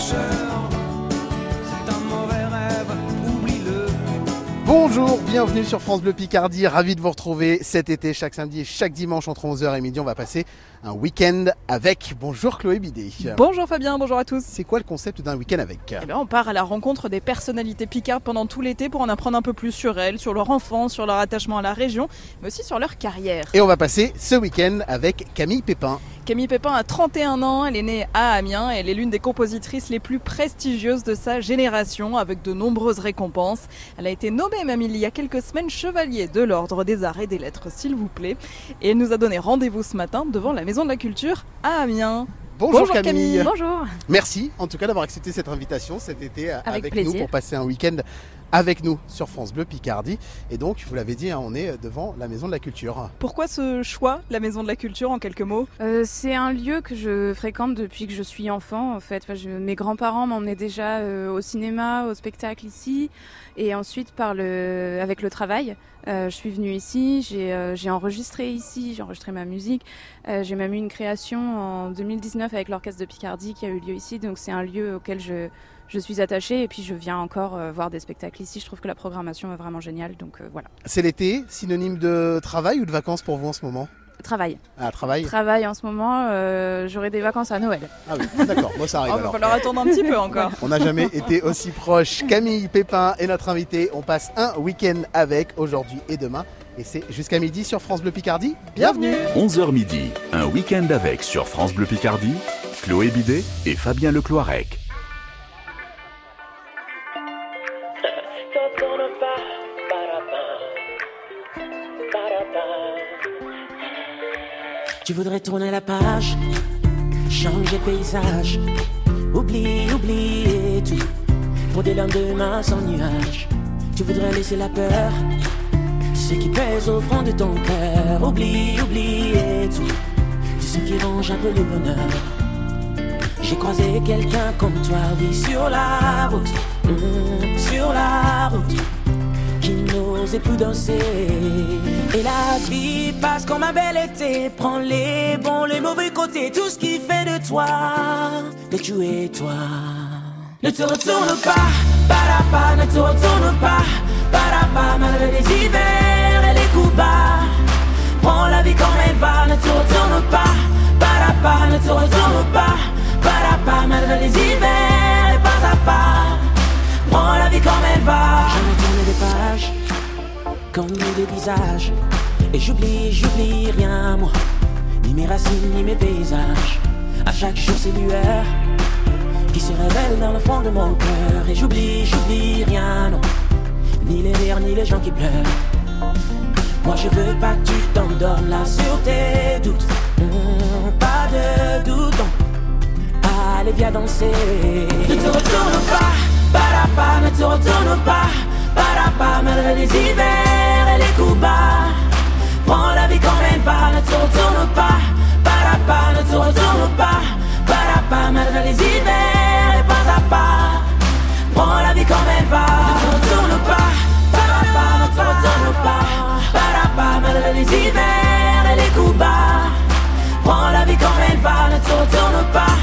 C'est un mauvais rêve, oublie-le. Bonjour, bienvenue sur France Bleu Picardie, ravi de vous retrouver cet été, chaque samedi et chaque dimanche entre 11h et midi, on va passer un week-end avec. Bonjour Chloé Bidet. Bonjour Fabien, bonjour à tous. C'est quoi le concept d'un week-end avec Eh ben, on part à la rencontre des personnalités picardes pendant tout l'été pour en apprendre un peu plus sur elles, sur leur enfance, sur leur attachement à la région, mais aussi sur leur carrière. Et on va passer ce week-end avec Camille Pépin. Camille Pépin a 31 ans, elle est née à Amiens, elle est l'une des compositrices les plus prestigieuses de sa génération, avec de nombreuses récompenses. Elle a été nommée même il y a quelques semaines chevalier de l'Ordre des Arts et des Lettres, s'il vous plaît. Et elle nous a donné rendez-vous ce matin devant la Maison de la Culture à Amiens. Bonjour, Bonjour, Camille. Camille. Bonjour. Merci en tout cas d'avoir accepté cette invitation cet été euh, avec, nous pour passer un week-end avec nous sur France Bleu Picardie. Et donc, vous l'avez dit, hein, on est devant la Maison de la Culture. Pourquoi ce choix, la Maison de la Culture, en quelques mots? Euh, c'est un lieu que je fréquente depuis que je suis enfant. En fait, Enfin, je- mes grands-parents m'emmenaient déjà euh, au cinéma, au spectacle ici, et ensuite par le, avec le travail, euh, je suis venue ici. J'ai euh, enregistré ici, j'ai enregistré ma musique. Euh, j'ai même eu une création en 2019 avec l'orchestre de Picardie qui a eu lieu ici. Donc c'est un lieu auquel je je suis attachée et puis je viens encore euh, voir des spectacles ici. Je trouve que la programmation est vraiment géniale. Donc euh, voilà, C'est l'été, synonyme de travail ou de vacances pour vous en ce moment? Travail. Ah, travail Travail en ce moment. euh, J'aurai des vacances à Noël. Ah oui, d'accord, moi ça Oh, arrive va alors. falloir attendre un petit peu encore. On n'a jamais été aussi proche. Camille Pépin est notre invité. On passe un week-end avec aujourd'hui et demain. Et c'est jusqu'à midi sur France Bleu Picardie. Bienvenue 11h midi, un week-end avec sur France Bleu Picardie, Chloé Bidet et Fabien Lecloirec. Tu voudrais tourner la page, changer paysage, oublier, oublier tout, pour des lendemains sans nuages. Tu voudrais laisser la peur, ce qui pèse au fond de ton cœur, oublie, oublier tout, tout ce qui range un peu le bonheur. J'ai croisé quelqu'un comme toi, oui, sur la route, hum, sur la route plus danser. Et la vie passe comme un bel été, prends les bons, les mauvais côtés, tout ce qui fait de toi, de tu et toi. Ne te retourne pas, pas, ne te retourne pas, pas, malgré les hivers et les coups bas. Prends la vie comme elle va, ne te retourne pas, pas, ne te retourne pas, pas, malgré les hivers et pas à pas. Prends la vie comme elle va. Je tourne des pages, comme des visages. Et j'oublie, j'oublie rien, moi. Ni mes racines, ni mes paysages. À chaque jour, ces lueurs qui se révèlent dans le fond de mon cœur. Et j'oublie, j'oublie rien, non. Ni les rires, ni les gens qui pleurent. Moi, je veux pas que tu t'endormes là sur tes doutes. Hum, pas de doute, non. Allez, viens danser. Ne te retourne pas, pas, ne te retourne pas, pas, malgré les hivers et les coups bas. Prends la vie comme elle va, ne te retourne pas, pas, ne te retourne pas, pas, malgré les hivers et pas à pas. Prends la vie comme elle va, ne te retourne pas, pas, ne te retourne pas, pas, malgré les hivers et les coups bas. Prends la vie comme elle va, ne te retourne pas,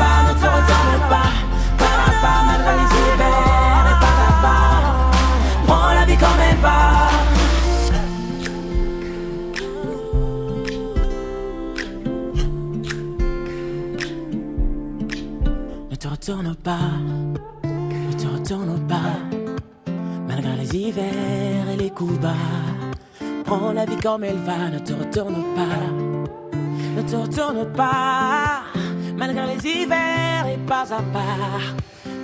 pas, ne te retourne pas, pas, malgré les hivers Comme elle va. Ne te retourne pas, ne te retourne pas, malgré les hivers et les coups bas. Prends la vie comme elle va, ne te retourne pas, ne te retourne pas, malgré les hivers et pas à part.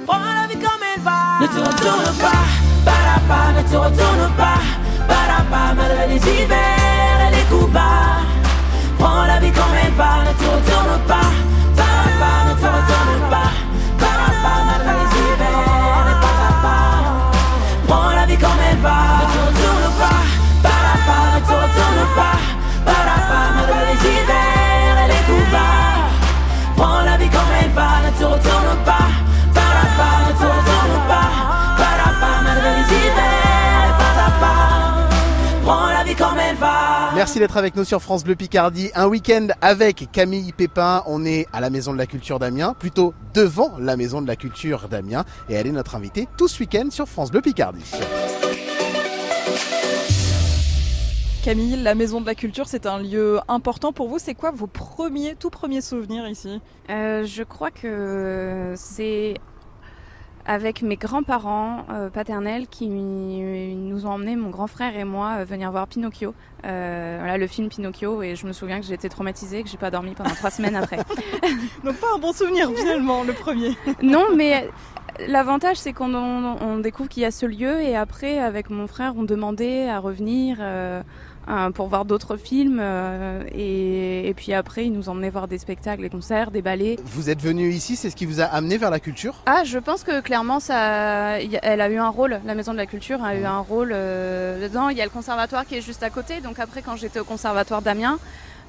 Prends la vie comme elle va, ne te retourne pas, ne te retourne pas, pas, malgré les hivers et les coups bas. Prends la vie comme elle va, ne te retourne pas, pas, ne te retourne pas, pas, malgré les hivers et part. Prends la vie comme elle va, ne te retourne pas, pas, ne te retourne pas, pas, malgré les hivers et les coups bas. Prends la vie comme elle va, ne te retourne pas, pas, ne te retourne pas, pas, malgré les hivers vie comme elle va. Merci d'être avec nous sur France Bleu Picardie. Un week-end avec Camille Pépin. On est à la Maison de la Culture d'Amiens, plutôt devant la Maison de la Culture d'Amiens. Et elle est notre invitée tout ce week-end sur France Bleu Picardie. Camille, la Maison de la Culture, c'est un lieu important pour vous. C'est quoi vos premiers, tout premiers souvenirs ici? Euh, je crois que c'est avec mes grands-parents euh, paternels qui nous ont emmené, mon grand frère et moi, euh, venir voir Pinocchio. Euh, voilà, le film Pinocchio, et je me souviens que j'ai été traumatisée, que j'ai pas dormi pendant trois semaines après. Donc pas un bon souvenir finalement, le premier. non, mais l'avantage c'est qu'on on, on découvre qu'il y a ce lieu, et après, avec mon frère, on demandait à revenir. Euh, pour voir d'autres films. euh, et, et puis après, ils nous emmenaient voir des spectacles, des concerts, des ballets. Vous êtes venu ici, c'est ce qui vous a amené vers la culture? Ah, je pense que clairement, ça, elle a eu un rôle. La Maison de la Culture a eu un rôle euh, dedans. Il y a le conservatoire qui est juste à côté. Donc après, quand j'étais au conservatoire d'Amiens,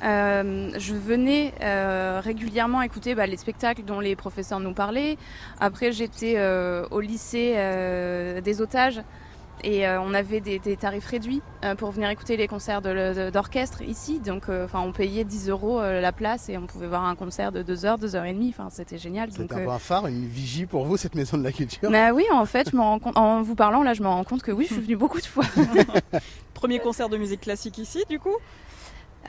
euh, je venais euh, régulièrement écouter bah, les spectacles dont les professeurs nous parlaient. Après, j'étais euh, au lycée euh, des otages. Et euh, on avait des, des tarifs réduits euh, pour venir écouter les concerts d'orchestre ici. Donc, euh, enfin, on payait 10 euros euh, la place et on pouvait voir un concert de 2 heures, 2 heures et demie. Enfin, c'était génial. C'est Donc, un peu un phare, une vigie pour vous, cette Maison de la Culture bah oui, en fait, je me rends compte, en vous parlant là, je me rends compte que oui, je suis venue beaucoup de fois. Premier concert de musique classique ici, du coup?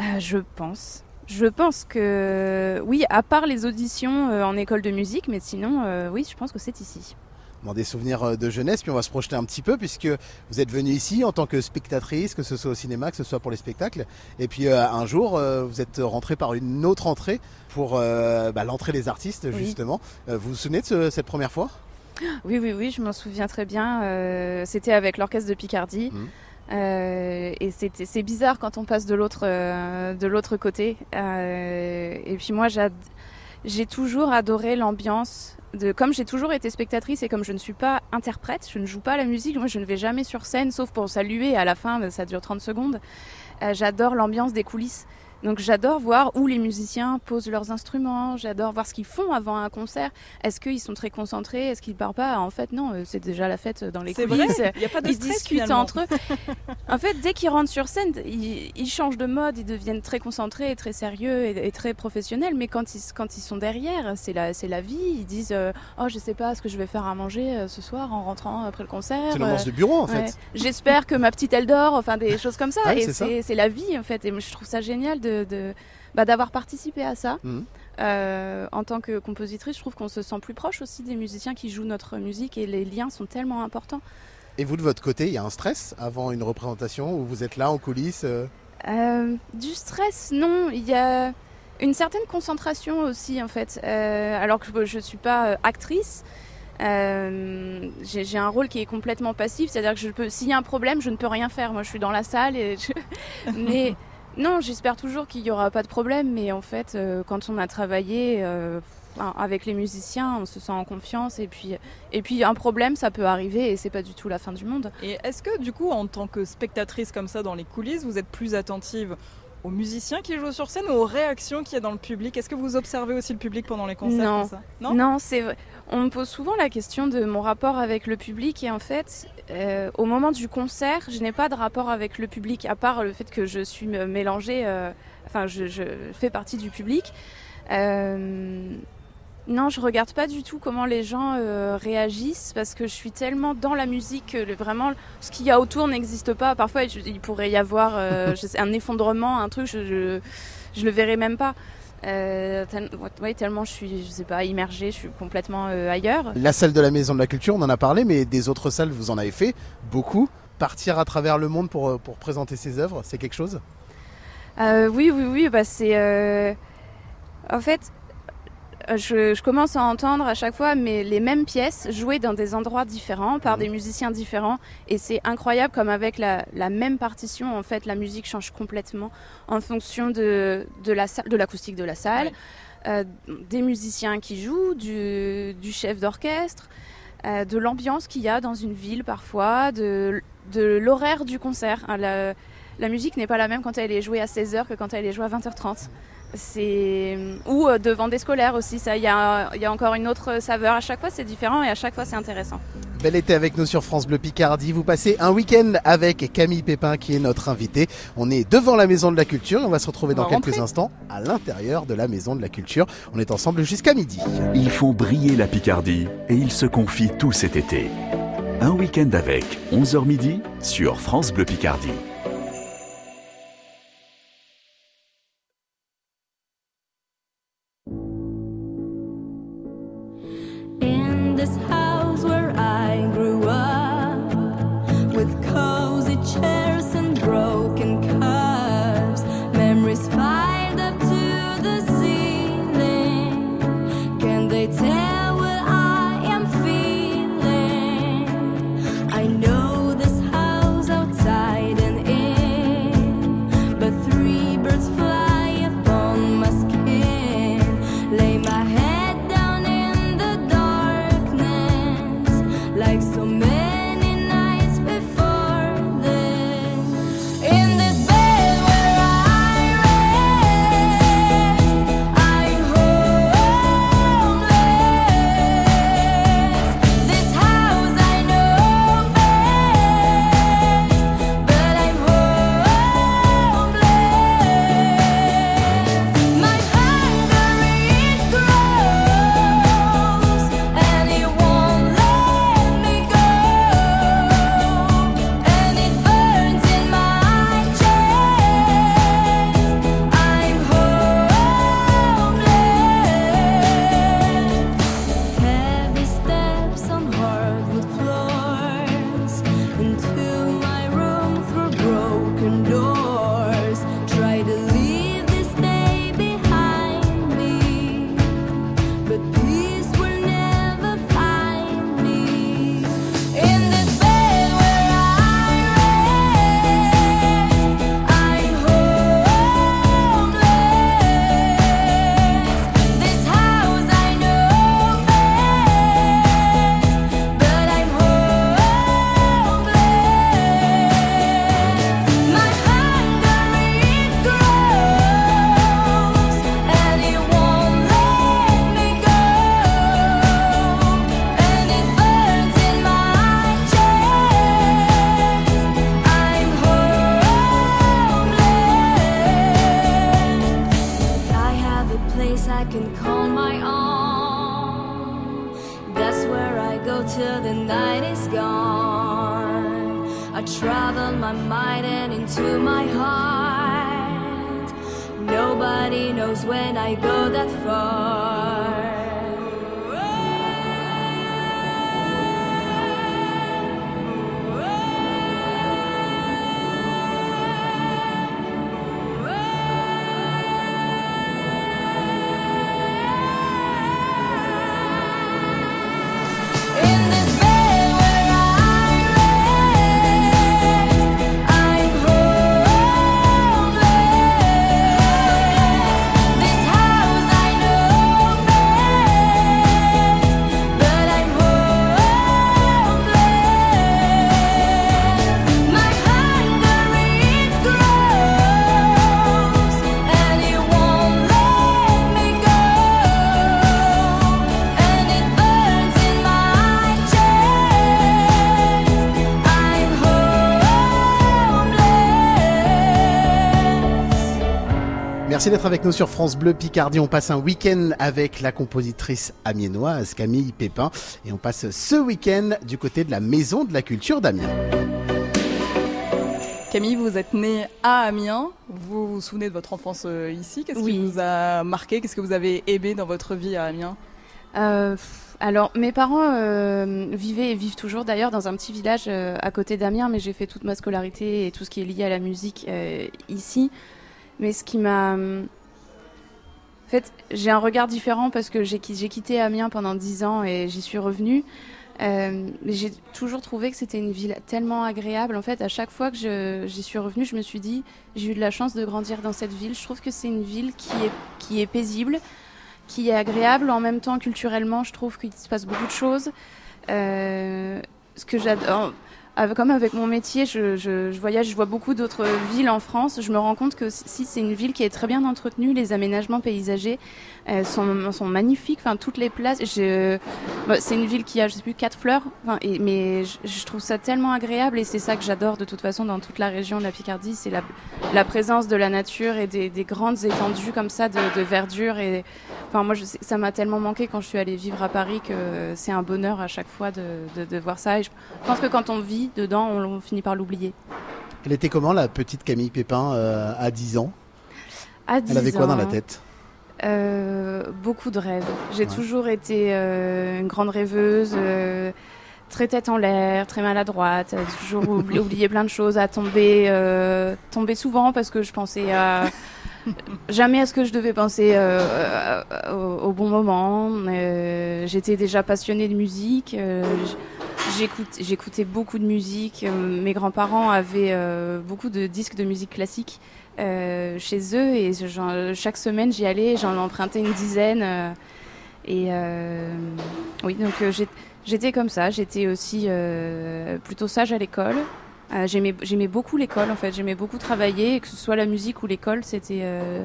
Euh, je pense. Je pense que oui, à part les auditions euh, en école de musique, mais sinon, euh, oui, je pense que c'est ici. Bon, des souvenirs euh, de jeunesse, puis on va se projeter un petit peu puisque vous êtes venu ici en tant que spectatrice, que ce soit au cinéma, que ce soit pour les spectacles. Et puis euh, un jour, euh, vous êtes rentré par une autre entrée pour euh, bah, l'entrée des artistes, justement. Vous vous souvenez de ce- cette première fois? Oui, oui, oui, je m'en souviens très bien. c'était avec l'orchestre de Picardie. Euh, et c'est bizarre quand on passe de l'autre euh, de l'autre côté. Euh, et puis moi, j'ai toujours adoré l'ambiance. De, comme j'ai toujours été spectatrice et comme je ne suis pas interprète, je ne joue pas la musique, moi je ne vais jamais sur scène sauf pour saluer à la fin, ça dure 30 secondes. Euh, j'adore l'ambiance des coulisses. Donc j'adore voir où les musiciens posent leurs instruments, j'adore voir ce qu'ils font avant un concert. Est-ce qu'ils sont très concentrés? Est-ce qu'ils parlent pas? En fait, non, euh, c'est déjà la fête dans les C'est coulisses. vrai, il n'y a pas de Ils stress discutent finalement. entre eux. En fait, dès qu'ils rentrent sur scène, ils, ils changent de mode, ils deviennent très concentrés, et très sérieux et, et très professionnels. Mais quand ils, quand ils sont derrière, c'est la, c'est la vie. Ils disent euh, Oh, je sais pas ce que je vais faire à manger euh, ce soir en rentrant après le concert. C'est l'ambiance Euh, de bureau, en Ouais. fait. J'espère que ma petite elle dort, enfin des choses comme ça. Ouais, et c'est ça. c'est c'est la vie en fait. Et je trouve ça génial de, de- bah, d'avoir participé à ça. Mhm. Euh, en tant que compositrice, je trouve qu'on se sent plus proche aussi des musiciens qui jouent notre musique et les liens sont tellement importants. Et vous, de votre côté, il y a un stress avant une représentation où vous êtes là en coulisses euh, Euh, du stress, non. Il y a une certaine concentration aussi, en fait. Alors que je ne suis pas actrice, euh, j'ai j'ai un rôle qui est complètement passif. C'est-à-dire que je peux, s'il y a un problème, je ne peux rien faire. Moi, je suis dans la salle et je- mais non, j'espère toujours qu'il n'y aura pas de problème. Mais en fait, euh, quand on a travaillé euh, avec les musiciens, on se sent en confiance. Et puis, et puis un problème, ça peut arriver et c'est pas du tout la fin du monde. Et est-ce que du coup, en tant que spectatrice comme ça dans les coulisses, vous êtes plus attentive aux musiciens qui jouent sur scène ou aux réactions qu'il y a dans le public? Est-ce que vous observez aussi le public pendant les concerts Non. ça? Non, Non, c'est vrai. On me pose souvent la question de mon rapport avec le public et en fait, euh, au moment du concert, je n'ai pas de rapport avec le public à part le fait que je suis mélangée, euh, enfin, je, je fais partie du public. Euh, non, je regarde pas du tout comment les gens euh, réagissent parce que je suis tellement dans la musique que vraiment ce qu'il y a autour n'existe pas. Parfois, je- il pourrait y avoir euh, je sais, un effondrement, un truc, je, je, je le verrai même pas. Euh, tel- ouais, tellement je suis, je sais pas, immergée, je suis complètement euh, ailleurs. La salle de la Maison de la Culture, on en a parlé, mais des autres salles, vous en avez fait beaucoup. Partir à travers le monde pour, pour présenter ses œuvres, c'est quelque chose? Euh, oui, oui, oui, bah c'est. euh, En fait, je, je commence à entendre à chaque fois mais les mêmes pièces jouées dans des endroits différents par des musiciens différents. Et c'est incroyable comme avec la, la même partition en fait la musique change complètement en fonction de, de la salle de l'acoustique de la salle. Euh, des musiciens qui jouent du, du chef d'orchestre euh, de l'ambiance qu'il y a dans une ville parfois de, de l'horaire du concert. Hein, la, la musique n'est pas la même quand elle est jouée à 16h que quand elle est jouée à 20h30 c'est ou euh, devant des scolaires aussi ça il y a, il y a encore une autre saveur à chaque fois c'est différent et à chaque fois c'est intéressant Bel été avec nous sur France Bleu Picardie. Vous passez un week-end avec Camille Pépin qui est notre invité. On est devant la Maison de la Culture et on va se retrouver On dans quelques rentrer. instants à l'intérieur de la Maison de la Culture. On est ensemble jusqu'à midi. Ils font briller la Picardie et ils se confient tout cet été. Un week-end avec 11h midi sur France Bleu Picardie. Merci d'être avec nous sur France Bleu Picardie. On passe un week-end avec la compositrice amiénoise Camille Pépin et on passe ce week-end du côté de la Maison de la Culture d'Amiens. Camille, vous êtes née à Amiens. Vous vous souvenez de votre enfance euh, ici? Qu'est-ce Oui. qui vous a marqué? Qu'est-ce que vous avez aimé dans votre vie à Amiens? Euh, alors, mes parents euh, vivaient et vivent toujours d'ailleurs dans un petit village euh, à côté d'Amiens, mais j'ai fait toute ma scolarité et tout ce qui est lié à la musique euh, ici. Mais ce qui m'a. En fait, j'ai un regard différent parce que j'ai qui- j'ai quitté Amiens pendant 10 ans et j'y suis revenue. Euh, j'ai toujours trouvé que c'était une ville tellement agréable. En fait, à chaque fois que j'y suis revenue, je me suis dit, j'ai eu de la chance de grandir dans cette ville. Je trouve que c'est une ville qui est, qui est paisible, qui est agréable. En même temps, culturellement, je trouve qu'il se passe beaucoup de choses. Euh, ce que j'adore. Comme avec mon métier, je, voyage, je vois beaucoup d'autres villes en France. Je me rends compte que si c'est une ville qui est très bien entretenue, les aménagements paysagers euh, sont, magnifiques. Toutes les places. Bah, c'est une ville qui a, je sais plus, quatre fleurs. Mais je, trouve ça tellement agréable et c'est ça que j'adore de toute façon dans toute la région de la Picardie, c'est la, présence de la nature et des, des grandes étendues comme ça de, verdure. Moi, ça m'a tellement manqué quand je suis allée vivre à Paris que c'est un bonheur à chaque fois de, de, de voir ça. Et je pense que quand on vit dedans, on, on finit par l'oublier. Elle était comment la petite Camille Pépin euh, à 10 ans? À Elle avait 10 quoi dans ans, la tête? Euh, beaucoup de rêves. J'ai Ouais. toujours été euh, une grande rêveuse, très tête en l'air, très maladroite, toujours oubli- oublié plein de choses, à tomber, tomber souvent parce que je pensais à jamais à ce que je devais penser euh, euh, au, bon moment. Euh, J'étais déjà passionnée de musique. j'écoutais beaucoup de musique. Mes grands-parents avaient beaucoup de disques de musique classique chez eux et chaque semaine j'y allais, j'en empruntais une dizaine. et oui, donc j'étais comme ça. J'étais aussi plutôt sage à l'école. Euh, j'aimais, j'aimais beaucoup l'école en fait. J'aimais beaucoup travailler, que ce soit la musique ou l'école. C'était, euh,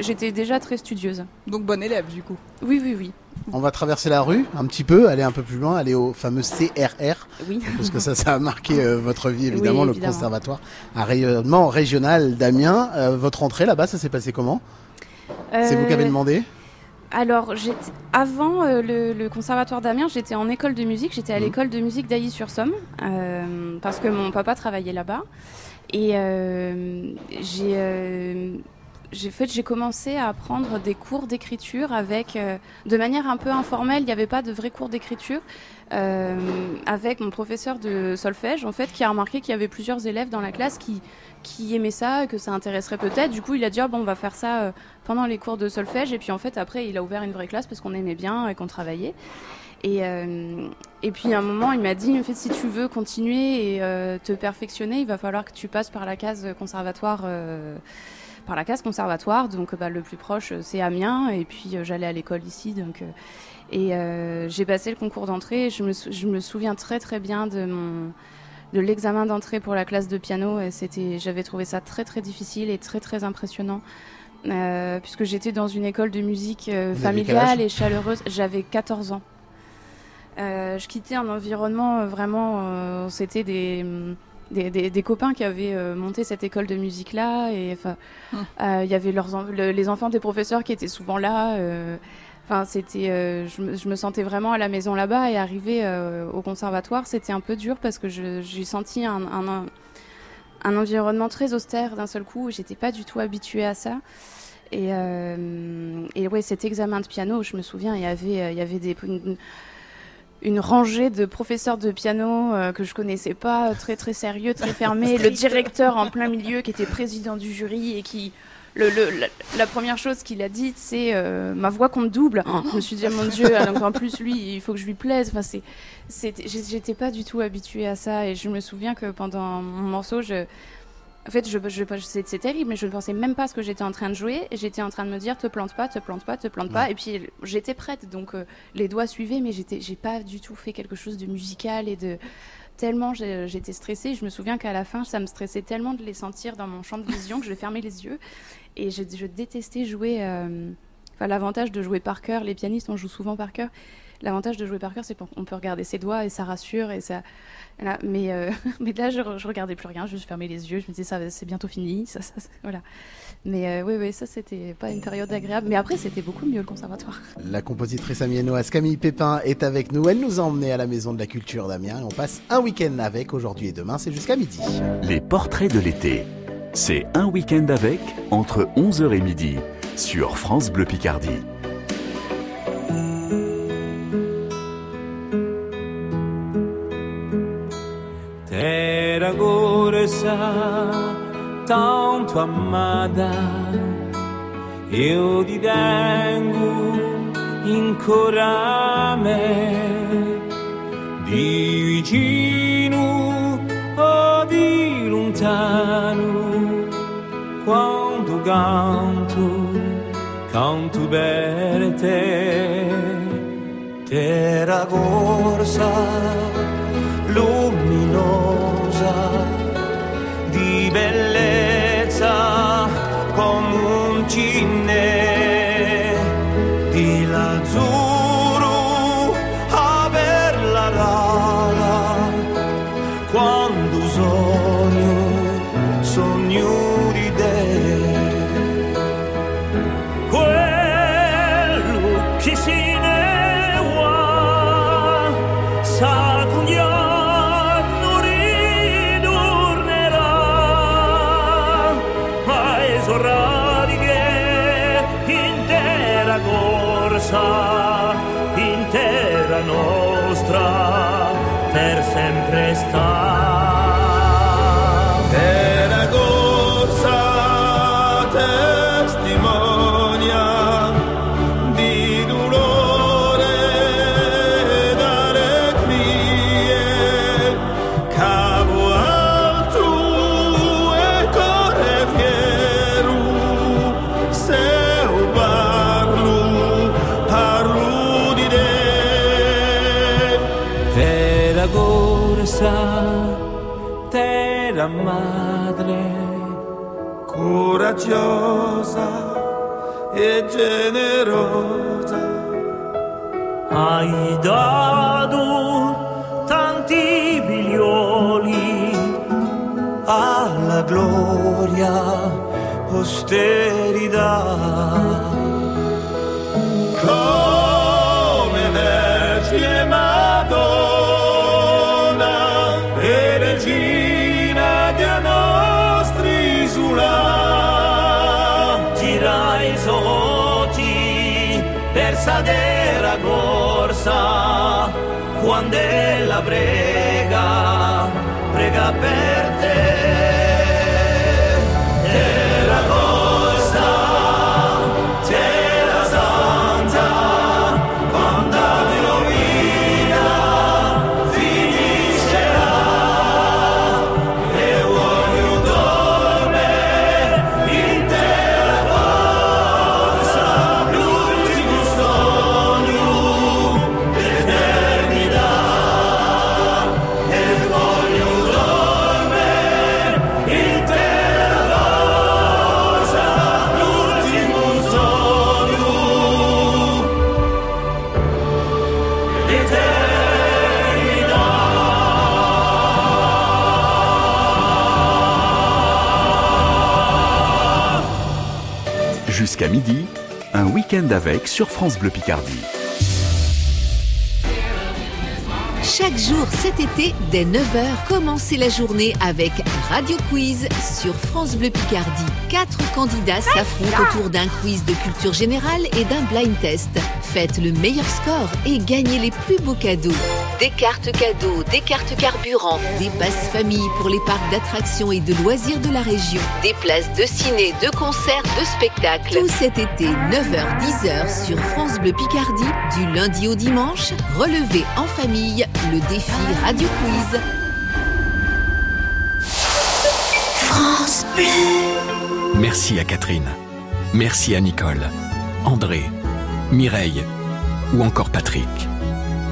j'étais déjà très studieuse. Donc bon élève du coup. Oui, oui, oui, On va traverser la rue un petit peu, aller un peu plus loin, aller au fameux CRR, oui. parce que ça, ça a marqué euh, votre vie évidemment, Oui, le évidemment. conservatoire à rayonnement régional d'Amiens. Euh, votre entrée là-bas, ça s'est passé comment? C'est vous qui avez demandé? Alors, avant euh, le, le conservatoire d'Amiens, j'étais en école de musique. J'étais à Mhm. l'école de musique d'Ailly-sur-Somme euh, parce que mon papa travaillait là-bas. Et euh, j'ai j'ai fait, j'ai commencé à prendre des cours d'écriture avec, euh, de manière un peu informelle. Il n'y avait pas de vrais cours d'écriture euh, avec mon professeur de solfège, en fait, qui a remarqué qu'il y avait plusieurs élèves dans la classe qui qui aimaient ça que ça intéresserait peut-être. Du coup, il a dit ah, bon, on va faire ça euh, pendant les cours de solfège. Et puis en fait, après, il a ouvert une vraie classe parce qu'on aimait bien et qu'on travaillait. Et, puis à un moment, il m'a dit en fait, si tu veux continuer et te perfectionner, il va falloir que tu passes par la case conservatoire. Par la case conservatoire, donc bah, le plus proche euh, c'est Amiens, et puis euh, j'allais à l'école ici, donc euh, et j'ai passé le concours d'entrée. Je me, je me souviens très très bien de mon de l'examen d'entrée pour la classe de piano. Et c'était, j'avais trouvé ça très très difficile et très très impressionnant. Euh, puisque j'étais dans une école de musique euh, familiale et chaleureuse. J'avais 14 ans. Euh, je quittais un environnement vraiment. C'était des, des, des- des copains qui avaient euh, monté cette école de musique là. Et enfin, Hum. euh, il y avait leurs, en- le- les enfants des professeurs qui étaient souvent là. euh, Enfin, c'était, je, me, je me sentais vraiment à la maison là-bas et arriver au conservatoire, c'était un peu dur parce que j'ai senti un, un, un- un environnement très austère d'un seul coup. J'étais pas du tout habituée à ça. Et, et ouais, cet examen de piano, je me souviens, il y avait, il y avait des, une, une rangée de professeurs de piano euh, que je connaissais pas, très très sérieux, très fermés. le directeur en plein milieu qui était président du jury et qui le, le- la, la première chose qu'il a dite, c'est euh, ma voix compte double. Je me suis dit, ah, mon Dieu, donc en plus, lui, il faut que je lui plaise. Enfin, c'est, j'étais pas du tout habituée à ça. Et je me souviens que pendant mon morceau, je. En fait, je, je, c'est, c'est terrible, mais je ne pensais même pas à ce que j'étais en train de jouer. J'étais en train de me dire, te plante pas, te plante pas, te plante pas. Et puis, j'étais prête. Donc, euh, les doigts suivaient, mais j'étais, j'ai pas du tout fait quelque chose de musical et de. Tellement j'étais stressée. Je me souviens qu'à la fin, ça me stressait tellement de les sentir dans mon champ de vision que je fermais les yeux. Et je, je détestais jouer. euh, Enfin, l'avantage de jouer par cœur, les pianistes, on joue souvent par cœur. L'avantage de jouer par cœur, c'est qu'on peut regarder ses doigts et ça rassure et ça. Voilà. Mais, euh, mais là, je, je regardais plus rien, je fermais les yeux, je me disais ça, c'est bientôt fini, ça, ça, ça- voilà. Mais euh, oui, oui, ça c'était pas une période agréable. Mais après, c'était beaucoup mieux le conservatoire. La compositrice amiénoise Camille Pépin est avec nous. Elle nous a emmenés à la Maison de la Culture d'Amiens et on passe un week-end avec aujourd'hui et demain. C'est jusqu'à midi. Les portraits de l'été. C'est un week-end avec entre 11h et midi sur France Bleu Picardie. Terra gorsa tanto amata, io ti tengo ancora me, di vicino o di lontano, quando canto, canto per te, terra corsa coraggiosa e generosa. Hai dato tanti figlioli alla gloria posterità Casadera Gorsa, Juan de la Brega, prega per Jusqu'à midi, un week-end avec sur France Bleu Picardie. Chaque jour cet été, dès 9h, commencez la journée avec Radio Quiz sur France Bleu Picardie. Quatre candidats s'affrontent autour d'un quiz de culture générale et d'un blind test. Faites le meilleur score et gagnez les plus beaux cadeaux. Des cartes cadeaux, des cartes carburant, des passes famille pour les parcs d'attractions et de loisirs de la région, des places de ciné, de concerts, de spectacles. Tout cet été, 9h-10h sur France Bleu Picardie, du lundi au dimanche, relevez en famille le défi Radio Quiz. France Bleu. Merci à Catherine. Merci à Nicole, André, Mireille ou encore Patrick.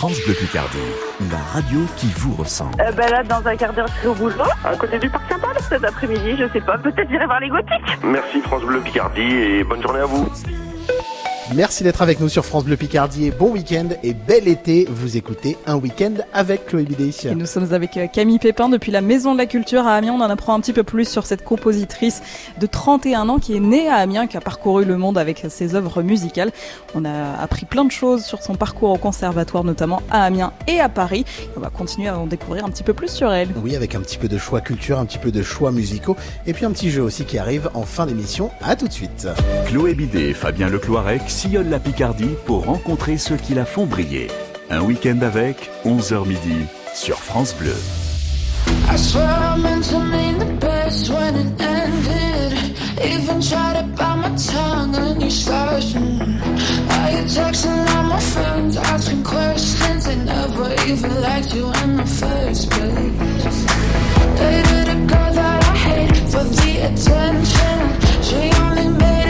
France Bleu Picardie, la radio qui vous ressemble. Euh, ben là, dans un quart d'heure, je serai au boulot, à côté du parc Saint-Paul. Cet après-midi, je sais pas, peut-être j'irai voir les gothiques. Merci France Bleu Picardie et bonne journée à vous. Merci d'être avec nous sur France Bleu Picardie bon week-end et bel été. Vous écoutez un week-end avec Chloé Bidé. Et nous sommes avec euh, Camille Pépin depuis la Maison de la Culture à Amiens. On en apprend un petit peu plus sur cette compositrice de 31 ans qui est née à Amiens, qui a parcouru le monde avec ses œuvres musicales. On a appris plein de choses sur son parcours au conservatoire, notamment à Amiens et à Paris. On va continuer à en découvrir un petit peu plus sur elle. Oui, avec un petit peu de choix culture, un petit peu de choix musicaux et puis un petit jeu aussi qui arrive en fin d'émission. À tout de suite. Chloé Bidet et Fabien Lecloirec sillonnent la Picardie pour rencontrer ceux qui la font briller. Un week-end avec 11h midi sur France Bleu. I swear I meant to mean the best when it ended. Even tried to bite my tongue and you started. Now you're texting all my friends. even liked you in the first place. Dated a girl that I hate for the attention. She only made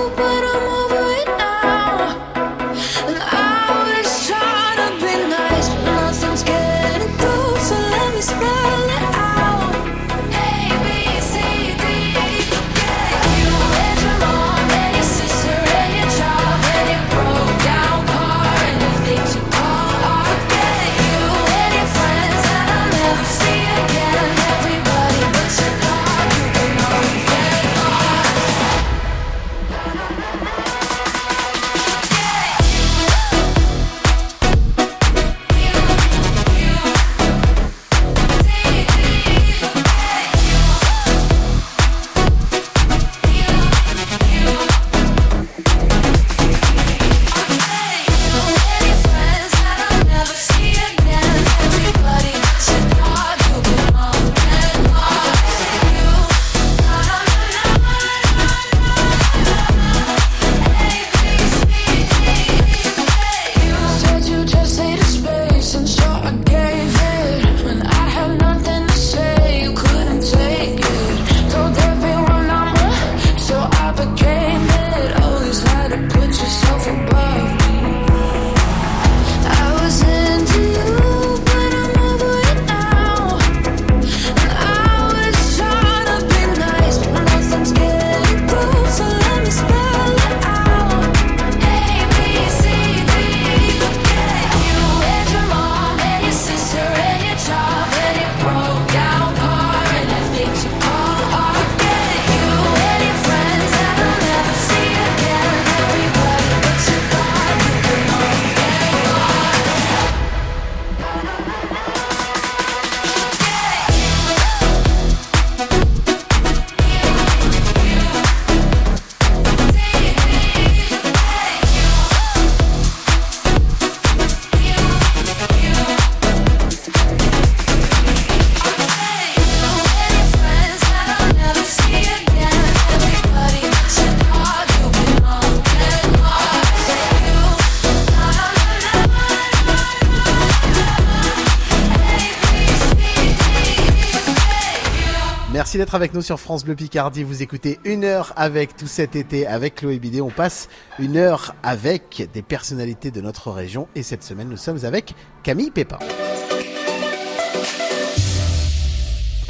avec nous sur France Bleu Picardie. Vous écoutez une heure avec tout cet été avec Chloé Bidet. On passe une heure avec des personnalités de notre région. Et cette semaine, nous sommes avec Camille Pépin.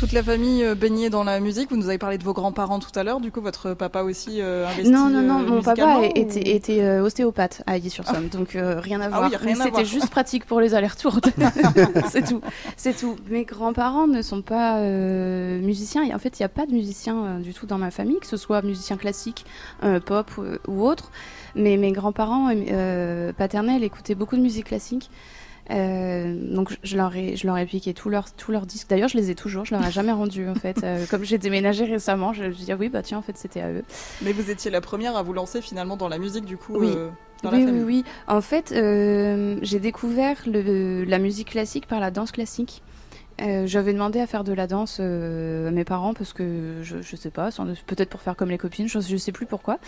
Toute la famille euh, baignée dans la musique. Vous nous avez parlé de vos grands-parents tout à l'heure. Du coup, votre papa aussi euh, investi Non, non, non, euh, mon papa était, ostéopathe à Ivy-sur-Somme, donc euh, rien à Ah voir. oui, rien Mais C'était juste pratique pour les allers-retours. c'est tout, c'est tout. Mes grands-parents ne sont pas musiciens. Et en fait, il n'y a pas de musiciens du tout dans ma famille, que ce soit musicien classique, pop ou, autre. Mais mes grands-parents paternels écoutaient beaucoup de musique classique. Euh, donc je leur ai je leur ai piqué tous leurs tous leurs disques. D'ailleurs, je les ai toujours. Je leur ai jamais rendus en fait. Euh, comme j'ai déménagé récemment, je me suis dit oui bah tiens en fait c'était à eux. Mais vous étiez la première à vous lancer finalement dans la musique, du coup, Oui. euh, dans oui, la oui. En fait, j'ai découvert le, la musique classique par la danse classique. Euh, J'avais demandé à faire de la danse euh, à mes parents parce que je, je sais pas, peut-être pour faire comme les copines, je, je sais plus pourquoi.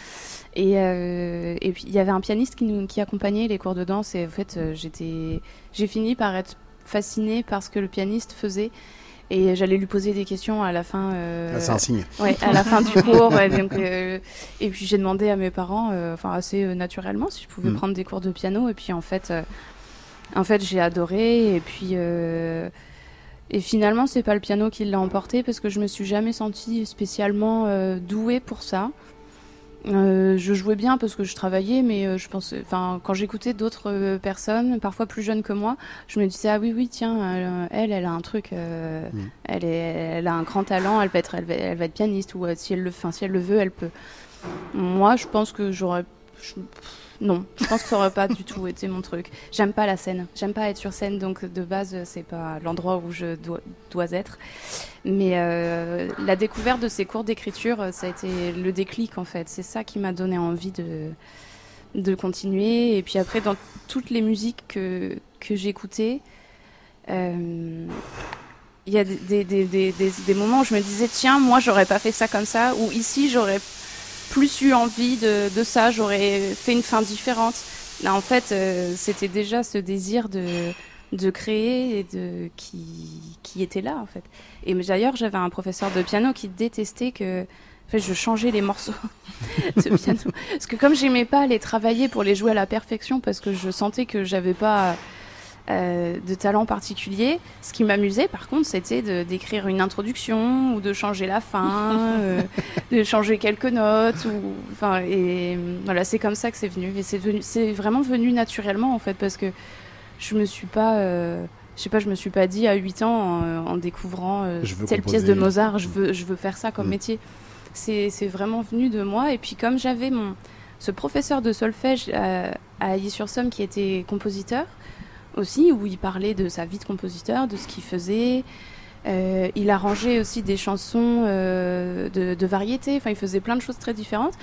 Et, euh, et puis il y avait un pianiste qui nous qui accompagnait les cours de danse et en fait j'étais j'ai fini par être fascinée par ce que le pianiste faisait et j'allais lui poser des questions à la fin. euh, Ah, c'est un signe. Ouais, à la fin du cours. ouais, donc, euh, et puis j'ai demandé à mes parents, euh, enfin assez naturellement, si je pouvais Mm. prendre des cours de piano. Et puis en fait, en fait, j'ai adoré. Et puis et finalement, c'est pas le piano qui l'a emporté parce que je me suis jamais sentie spécialement euh, douée pour ça. Euh, je jouais bien parce que je travaillais, mais euh, je pensais, enfin, quand j'écoutais d'autres personnes, parfois plus jeunes que moi, je me disais ah oui oui tiens, elle, elle a un truc, euh, Mm. elle est, elle a un grand talent, elle va être, elle va, elle va être pianiste ou si elle le, enfin, si elle le veut, elle peut. Moi, je pense que j'aurais, non, je pense que ça aurait pas du tout été mon truc. J'aime pas la scène, j'aime pas être sur scène, donc de base, c'est pas l'endroit où je dois, être. Mais euh, la découverte de ces cours d'écriture, ça a été le déclic en fait. C'est ça qui m'a donné envie de, de continuer. Et puis après, dans toutes les musiques que, que j'écoutais, euh, il y a des, des, des- des moments où je me disais tiens moi j'aurais pas fait ça comme ça ou ici j'aurais plus eu envie de, de ça j'aurais fait une fin différente. Là en fait euh, c'était déjà ce désir de de créer et de qui qui était là en fait. Et d'ailleurs j'avais un professeur de piano qui détestait que en fait, je changeais les morceaux de piano. Parce que comme j'aimais pas les travailler pour les jouer à la perfection parce que je sentais que j'avais pas euh, de talent particulier. Ce qui m'amusait, par contre, c'était de- d'écrire une introduction ou de changer la fin, euh, de changer quelques notes. Ou, enfin, et euh, voilà, c'est comme ça que c'est venu. Et c'est venu, c'est vraiment venu naturellement en fait, parce que je me suis pas, euh, je sais pas, je me suis pas dit à 8 ans en, en découvrant euh, telle composer. pièce de Mozart, je veux, je veux faire ça comme Mm. métier. C'est c'est vraiment venu de moi. Et puis comme j'avais mon ce professeur de solfège euh, à Ailly-sur-Somme qui était compositeur aussi, où il parlait de sa vie de compositeur, de ce qu'il faisait. Euh, il arrangeait aussi des chansons euh, de, variété. Enfin, il faisait plein de choses très différentes.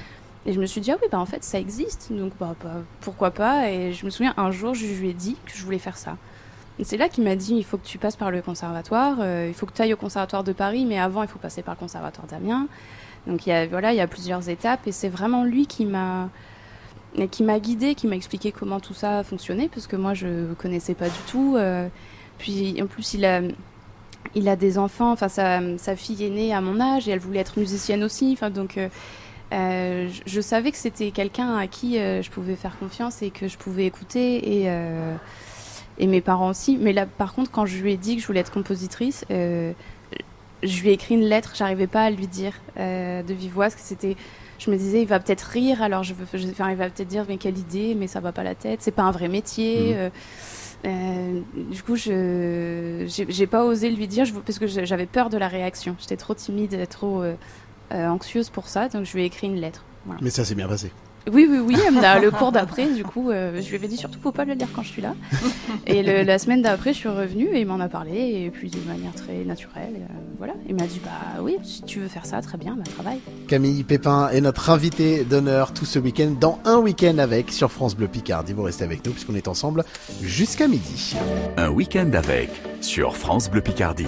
Et je me suis dit, ah oui, bah en fait, ça existe. Donc, bah, bah, pourquoi pas? Et je me souviens, un jour, je lui ai dit que je voulais faire ça. C'est là qu'il m'a dit, il faut que tu passes par le conservatoire, euh, il faut que tu ailles au conservatoire de Paris, mais avant, il faut passer par le conservatoire d'Amiens. Donc, voilà, il y a plusieurs étapes. Et c'est vraiment lui qui m'a qui m'a guidée, qui m'a expliqué comment tout ça fonctionnait, parce que moi je connaissais pas du tout. euh, puis en plus il a, il a des enfants, enfin sa, sa fille est née à mon âge et elle voulait être musicienne aussi, enfin donc euh, euh, je, savais que c'était quelqu'un à qui je pouvais faire confiance et que je pouvais écouter et et mes parents aussi. Mais là par contre quand je lui ai dit que je voulais être compositrice, je lui ai écrit une lettre, j'arrivais pas à lui dire de vive voix, parce que c'était je me disais il va peut-être rire alors je veux je- enfin, il va peut-être dire mais quelle idée mais ça va pas la tête c'est pas un vrai métier Mhm. euh, euh, du coup je j'ai pas osé lui dire je, parce que j'avais peur de la réaction j'étais trop timide et trop euh, euh, anxieuse pour ça donc je lui ai écrit une lettre voilà. Mais ça s'est bien passé. Oui, oui, oui. elle me l'a- le cours d'après, du coup, euh, je lui avais dit surtout, faut pas le lire quand je suis là. Et le- la semaine d'après, je suis revenue et il m'en a parlé, et puis de manière très naturelle. euh, voilà. Il m'a dit, bah oui, si tu veux faire ça, très bien, bah travaille. Camille Pépin est notre invité d'honneur tout ce week-end dans un week-end avec sur France Bleu Picardie. Vous restez avec nous puisqu'on est ensemble jusqu'à midi. Un week-end avec sur France Bleu Picardie.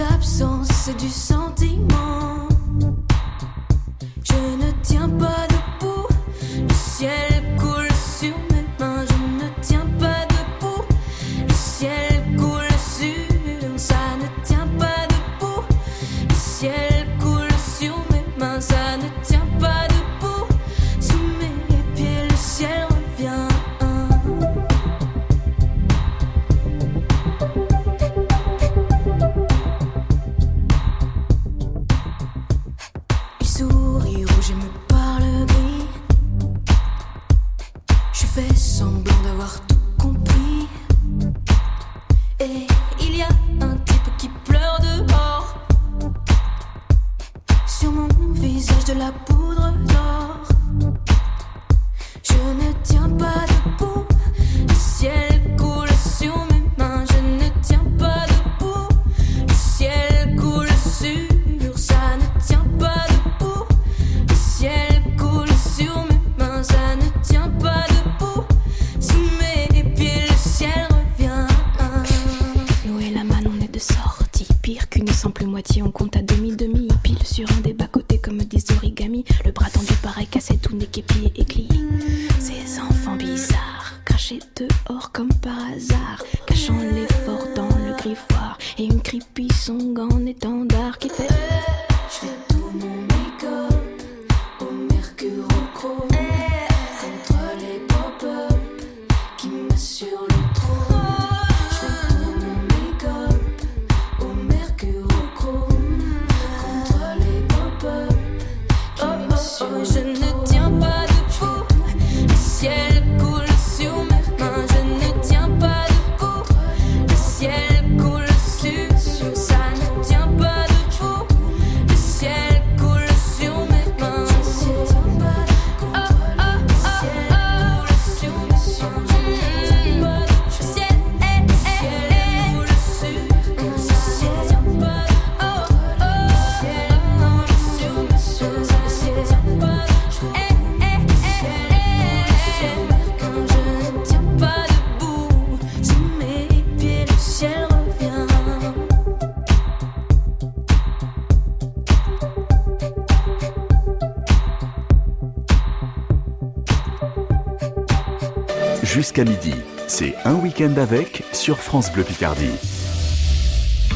Absences, c'est du sentiment. Jusqu'à midi. C'est un week-end avec sur France Bleu Picardie.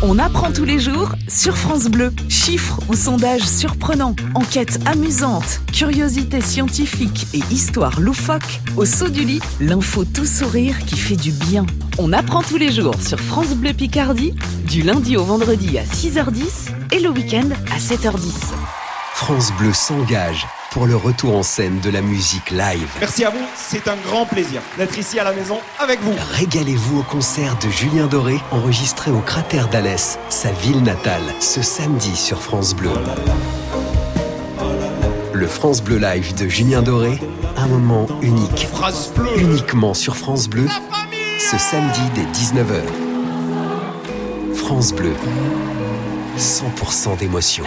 On apprend tous les jours sur France Bleu. Chiffres ou sondages surprenants, enquêtes amusantes, curiosités scientifiques et histoires loufoques. Au saut du lit, l'info tout sourire qui fait du bien. On apprend tous les jours sur France Bleu Picardie, du lundi au vendredi à 6h10 et le week-end à 7h10. France Bleu s'engage pour le retour en scène de la musique live. Merci à vous, c'est un grand plaisir d'être ici à la maison avec vous. Régalez-vous au concert de Julien Doré, enregistré au cratère d'Alès, sa ville natale, ce samedi sur France Bleu. Le France Bleu Live de Julien Doré, un moment unique. Uniquement sur France Bleu, ce samedi dès 19h. France Bleu, 100% d'émotion.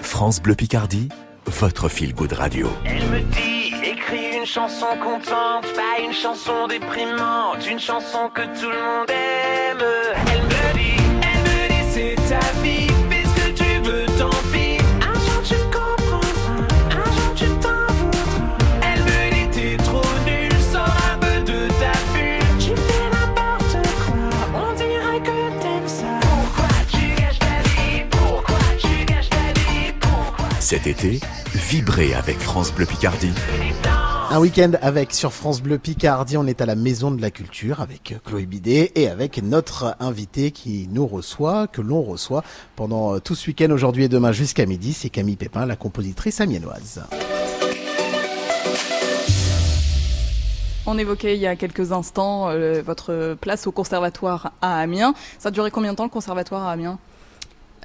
France Bleu Picardie, votre feel good radio. Elle me dit, écris une chanson contente, pas une chanson déprimante, une chanson que tout le monde aime. Elle me dit, elle me dit, c'est ta vie, fais ce que tu veux, tant pis. Un jour tu comprendras, un jour tu t'en voudras. Elle me dit, t'es trop nul, sors un peu de ta bulle. Tu fais n'importe quoi, on dirait que t'aimes ça. Pourquoi tu gâches ta vie, pourquoi tu gâches ta vie, pourquoi? Cet été, vibrez avec France Bleu Picardie. Un week-end avec sur France Bleu Picardie, on est à la Maison de la Culture avec Chloé Bidet et avec notre invité qui nous reçoit, que l'on reçoit pendant euh, tout ce week-end aujourd'hui et demain jusqu'à midi, c'est Camille Pépin, la compositrice amiénoise. On évoquait il y a quelques instants euh, votre place au conservatoire à Amiens. Ça a duré combien de temps le conservatoire à Amiens?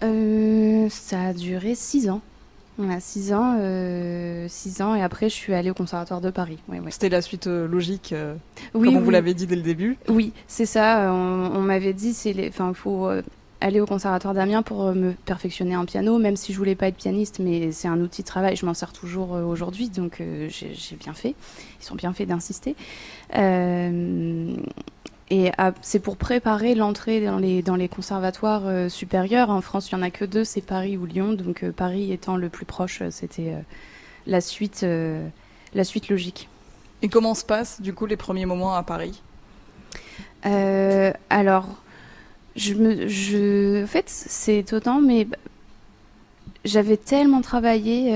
Euh, ça a duré six ans. Voilà, six ans, euh, six ans, et après je suis allée au conservatoire de Paris. C'était la suite euh, logique, euh, Oui, comme on vous l'avait dit dès le début. Oui, c'est ça. On, on m'avait dit, il faut euh, aller au conservatoire d'Amiens pour euh, me perfectionner en piano, même si je voulais pas être pianiste, mais c'est un outil de travail. Je m'en sers toujours euh, aujourd'hui, donc euh, j'ai, j'ai bien fait. Ils sont bien faits d'insister. Euh, et à- c'est pour préparer l'entrée dans les, dans les conservatoires euh, supérieurs. En France, il y en a que deux, c'est Paris ou Lyon. Donc euh, Paris étant le plus proche, euh, c'était euh, la suite, la suite logique. Et comment se passent du coup les premiers moments à Paris? Alors, je me, je, en fait, c'est étonnant, mais j'avais tellement travaillé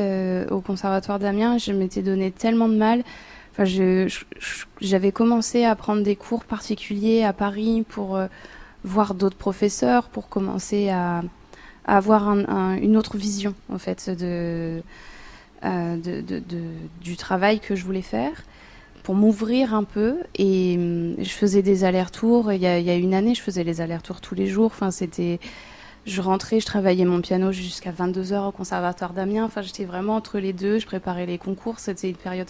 au conservatoire d'Amiens, je m'étais donné tellement de mal. J'avais commencé à prendre des cours particuliers à Paris pour euh, voir d'autres professeurs, pour commencer à, avoir un- un- une autre vision, en fait, euh, du travail que je voulais faire pour m'ouvrir un peu et hum, je faisais des allers-retours. Il y, a, une année, je faisais les allers-retours tous les jours. Enfin, c'était, je rentrais, je travaillais mon piano jusqu'à 22 heures au conservatoire d'Amiens. Enfin, j'étais vraiment entre les deux. Je préparais les concours. C'était une période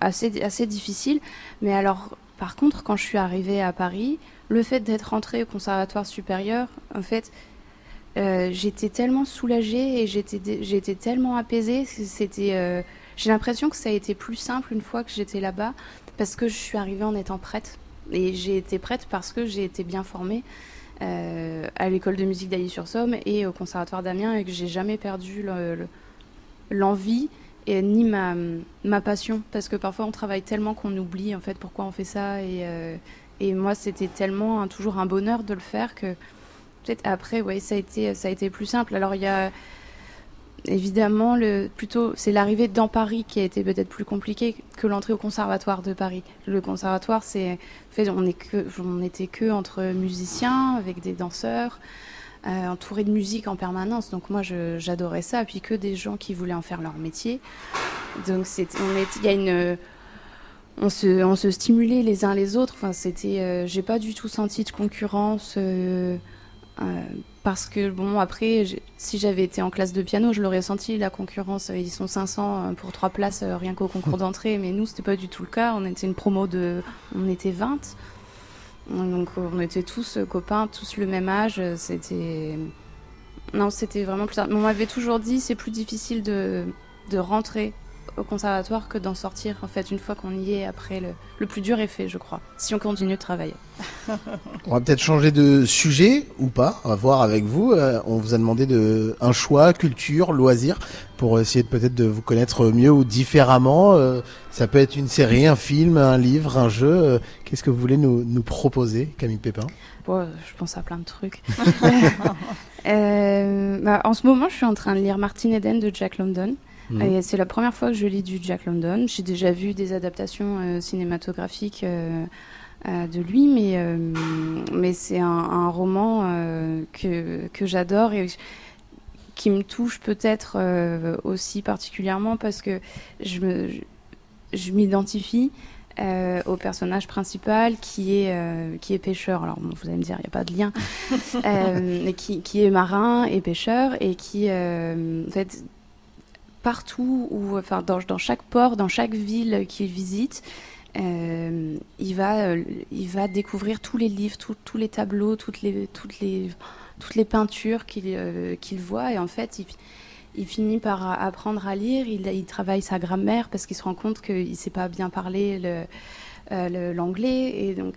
assez assez difficile. Mais alors, par contre, quand je suis arrivée à Paris, le fait d'être rentrée au conservatoire supérieur, en fait, euh, j'étais tellement soulagée et j'étais tellement apaisée. Euh, j'ai l'impression que ça a été plus simple une fois que j'étais là-bas parce que je suis arrivée en étant prête et j'ai été prête parce que j'ai été bien formée euh, à l'école de musique d'Ailly-sur-Somme et au conservatoire d'Amiens et que j'ai jamais perdu le- le- l'envie et ni ma, ma passion. Parce que parfois on travaille tellement qu'on oublie en fait pourquoi on fait ça. Et, euh, et moi c'était tellement toujours un bonheur de le faire que peut-être après ouais ça a été ça a été plus simple. Alors il y a évidemment le plutôt c'est l'arrivée dans Paris qui a été peut-être plus compliquée que l'entrée au conservatoire de Paris. Le conservatoire c'est en fait on est que on était que entre musiciens avec des danseurs euh, entouré de musique en permanence donc moi j'adorais ça puis que des gens qui voulaient en faire leur métier donc c'est on il y a une on se, on se stimulait les uns les autres. Enfin, c'était, euh, j'ai pas du tout senti de concurrence euh, euh, parce que bon, après, si j'avais été en classe de piano, je l'aurais senti la concurrence. Ils sont 500 pour trois places euh, rien qu'au concours d'entrée, mais nous, c'était pas du tout le cas. On était une promo de, on était 20, donc on était tous euh, copains, tous le même âge. C'était, non, c'était vraiment plus. On m'avait toujours dit, c'est plus difficile de rentrer au conservatoire que d'en sortir. En fait, une fois qu'on y est, après, le, le plus dur est fait, je crois. Si on continue de travailler. On va peut-être changer de sujet ou pas. On va voir avec vous. Euh, on vous a demandé de un choix, culture, loisir, pour essayer de peut-être de vous connaître mieux ou différemment. Euh, ça peut être une série, un film, un livre, un jeu. Euh, Qu'est-ce que vous voulez nous, nous proposer, Camille Pépin? Bon, je pense à plein de trucs. Euh, bah, en ce moment, je suis en train de lire Martin Eden de Jack London. Et c'est la première fois que je lis du Jack London. J'ai déjà vu des adaptations euh, cinématographiques euh, euh, de lui, mais, mais c'est un, un roman que, que j'adore et qui me touche peut-être aussi particulièrement parce que je me, je, je m'identifie euh, au personnage principal qui est, euh, qui est pêcheur. Alors bon, vous allez me dire, il n'y a pas de lien. Euh, mais qui, qui est marin et pêcheur et qui, en fait, partout, où, enfin, dans, chaque port, dans chaque ville qu'il visite, euh, il, va, euh, il va découvrir tous les livres, tous- les tableaux, toutes les, peintures qu'il euh, qu'il voit. Et en fait, il, finit par apprendre à lire. Il, il travaille sa grammaire parce qu'il se rend compte qu'il ne sait pas bien parler le- le- l'anglais. Et donc,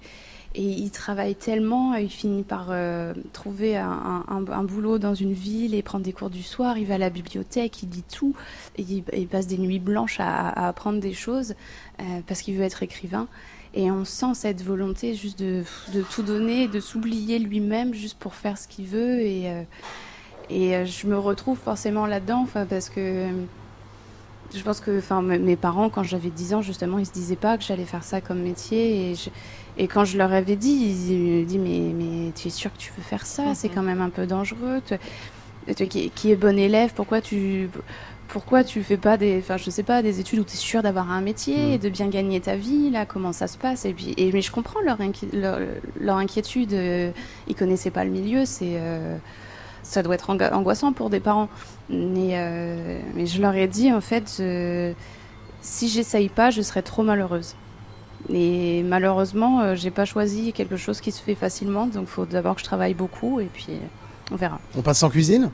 et il travaille tellement, il finit par euh, trouver un, boulot dans une ville et prendre des cours du soir. Il va à la bibliothèque, il lit tout. Il, passe des nuits blanches à, apprendre des choses euh, parce qu'il veut être écrivain. Et on sent cette volonté juste de, tout donner, de s'oublier lui-même juste pour faire ce qu'il veut. Et, euh, euh, je me retrouve forcément là-dedans parce que je pense que mes parents, quand j'avais 10 ans, justement, ils se disaient pas que j'allais faire ça comme métier. Et quand je leur avais dit, ils me disaient mais, mais tu es sûr que tu veux faire ça? C'est quand même un peu dangereux. Qui, qui est bon élève, pourquoi tu pourquoi tu fais pas des enfin je sais pas des études où tu es sûr d'avoir un métier et de bien gagner ta vie là comment ça se passe? Et puis et mais je comprends leur, inqui- leur, leur inquiétude euh, ils connaissaient pas le milieu c'est euh, ça doit être angoissant pour des parents. Mais euh, mais je leur ai dit en fait je- si j'essaye pas je serai trop malheureuse et malheureusement euh, j'ai pas choisi quelque chose qui se fait facilement donc faut d'abord que je travaille beaucoup et puis on verra On passe en cuisine?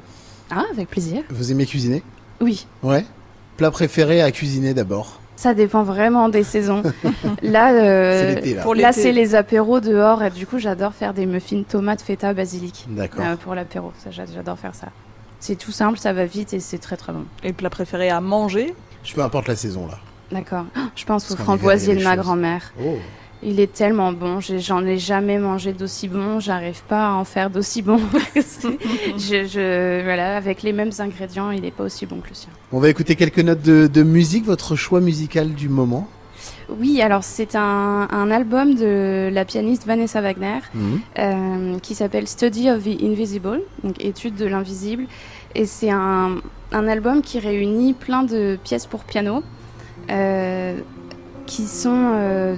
Ah avec plaisir Vous aimez cuisiner? Oui Ouais. Plat préféré à cuisiner d'abord? Ça dépend vraiment des saisons. là, euh, là. Pour là l'été. c'est les apéros dehors et du coup j'adore faire des muffins tomates feta basilic. D'accord. Euh, pour l'apéro, j'adore faire ça. C'est tout simple, ça va vite et c'est très très bon. Et plat préféré à manger? Je peu importe la saison là. D'accord. Ah, Je pense au framboisier de ma grand-mère. Oh. Il est tellement bon, j'en ai jamais mangé d'aussi bon, j'arrive pas à en faire d'aussi bon. je, je- voilà, avec les mêmes ingrédients, il est pas aussi bon que le sien. On va écouter quelques notes de, de musique, votre choix musical du moment. Oui, alors c'est un, un album de la pianiste Vanessa Wagner Mhm. euh, qui s'appelle Study of the Invisible, donc étude de l'invisible. Et c'est un, un album qui réunit plein de pièces pour piano qui sont euh,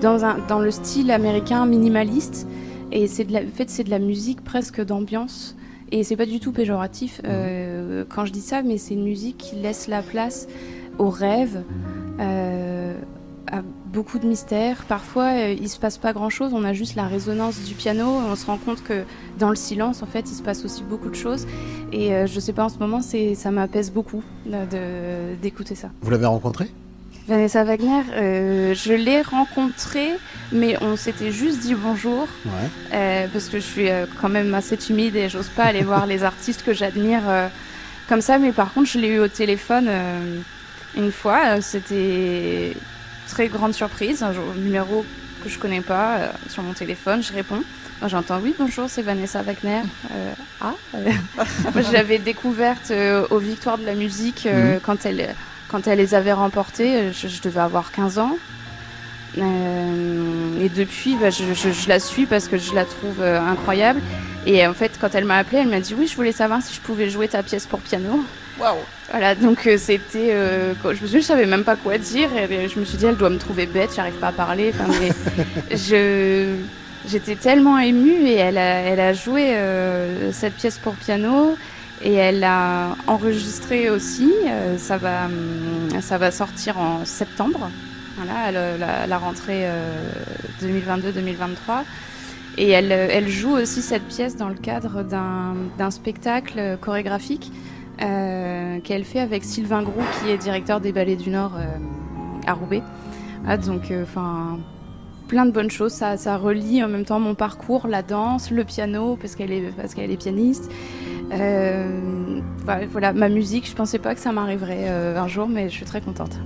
dans, un, dans le style américain minimaliste. Et c'est de la, en fait, c'est de la musique presque d'ambiance. Et c'est pas du tout péjoratif euh, quand je dis ça, mais c'est une musique qui laisse la place au rêve, euh, beaucoup de mystères. Parfois, euh, il se passe pas grand-chose, on a juste la résonance du piano. On se rend compte que dans le silence, en fait, il se passe aussi beaucoup de choses. Et euh, je sais pas, en ce moment, c'est, ça m'apaise beaucoup euh, d'écouter ça. Vous l'avez rencontré? Vanessa Wagner, euh, je l'ai rencontrée, mais on s'était juste dit bonjour. Ouais. Euh, parce que je suis euh, quand même assez timide et j'ose pas aller voir les artistes que j'admire comme ça. Mais par contre, je l'ai eu au téléphone une fois. C'était très grande surprise. Un numéro que je connais pas euh, sur mon téléphone. Je réponds. J'entends oui, bonjour, c'est Vanessa Wagner. Euh, ah, euh, moi je l'avais découverte aux Victoires de la musique Mhm. quand elle quand elle les avait remportées. Je, je devais avoir 15 ans. Et depuis, bah, je, je- je la suis parce que je la trouve incroyable. Et en fait, quand elle m'a appelée, elle m'a dit oui, je voulais savoir si je pouvais jouer ta pièce pour piano. Waouh Voilà, donc euh, c'était. euh, je me suis dit, je savais même pas quoi dire. Et euh, je me suis dit, elle doit me trouver bête, j'arrive pas à parler. Enfin, mais je. J'étais tellement émue et elle a, elle a joué euh, cette pièce pour piano et elle l'a enregistrée aussi. Euh, ça, va, hum, ça va sortir en septembre, voilà, la, la- la rentrée euh, 2022-2023. Et elle, euh, elle joue aussi cette pièce dans le cadre d'un d'un spectacle chorégraphique euh, qu'elle fait avec Sylvain Gros, qui est directeur des Ballets du Nord euh, à Roubaix. Ah, donc, enfin, plein de bonnes choses. Ça, ça relie en même temps mon parcours, la danse, le piano, parce qu'elle est, parce est pianiste. Euh, voilà, ma musique, je pensais pas que ça m'arriverait euh, un jour, mais je suis très contente.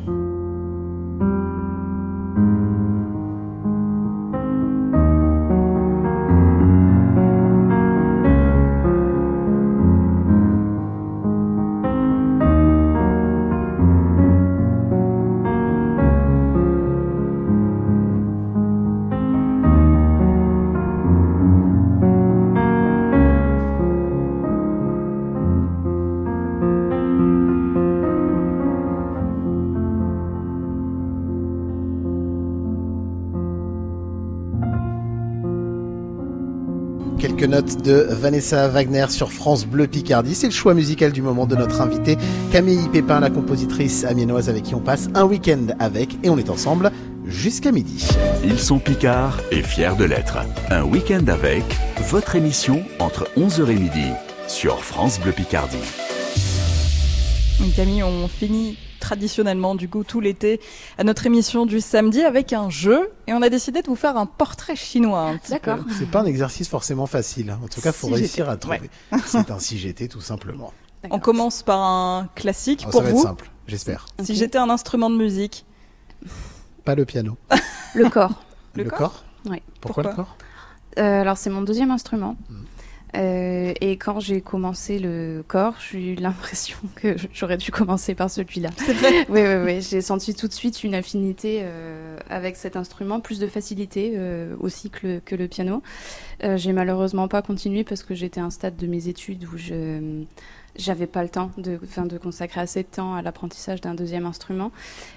Quelques notes de Vanessa Wagner sur France Bleu Picardie. C'est le choix musical du moment de notre invitée Camille Pépin, la compositrice amiénoise avec qui on passe un week-end avec et on est ensemble jusqu'à midi. Ils sont picards et fiers de l'être. Un week-end avec votre émission entre 11h et midi sur France Bleu Picardie. Camille, on finit traditionnellement du coup tout l'été à notre émission du samedi avec un jeu et on a décidé de vous faire un portrait chinois. D'accord. C'est pas un exercice forcément facile. hein. En tout cas, faut Si réussir à trouver. Ouais. C'est un si j'étais tout simplement. On commence par un classique Oh, ça pour va être vous. simple, j'espère. Si j'étais un instrument de musique, Pas le piano. Le corps. Le, corps, Oui. Pourquoi, le corps? Euh, alors c'est mon deuxième instrument. Euh, et quand j'ai commencé le corps, j'ai eu l'impression que j'aurais dû commencer par celui-là. Oui, oui, oui. J'ai senti tout de suite une affinité euh, avec cet instrument, plus de facilité euh, aussi que le, que le piano. J'ai malheureusement pas continué parce que j'étais à un stade de mes études où je j'avais pas le temps de, enfin, de consacrer assez de temps à l'apprentissage d'un deuxième instrument.